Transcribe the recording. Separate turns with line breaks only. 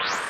Yeah.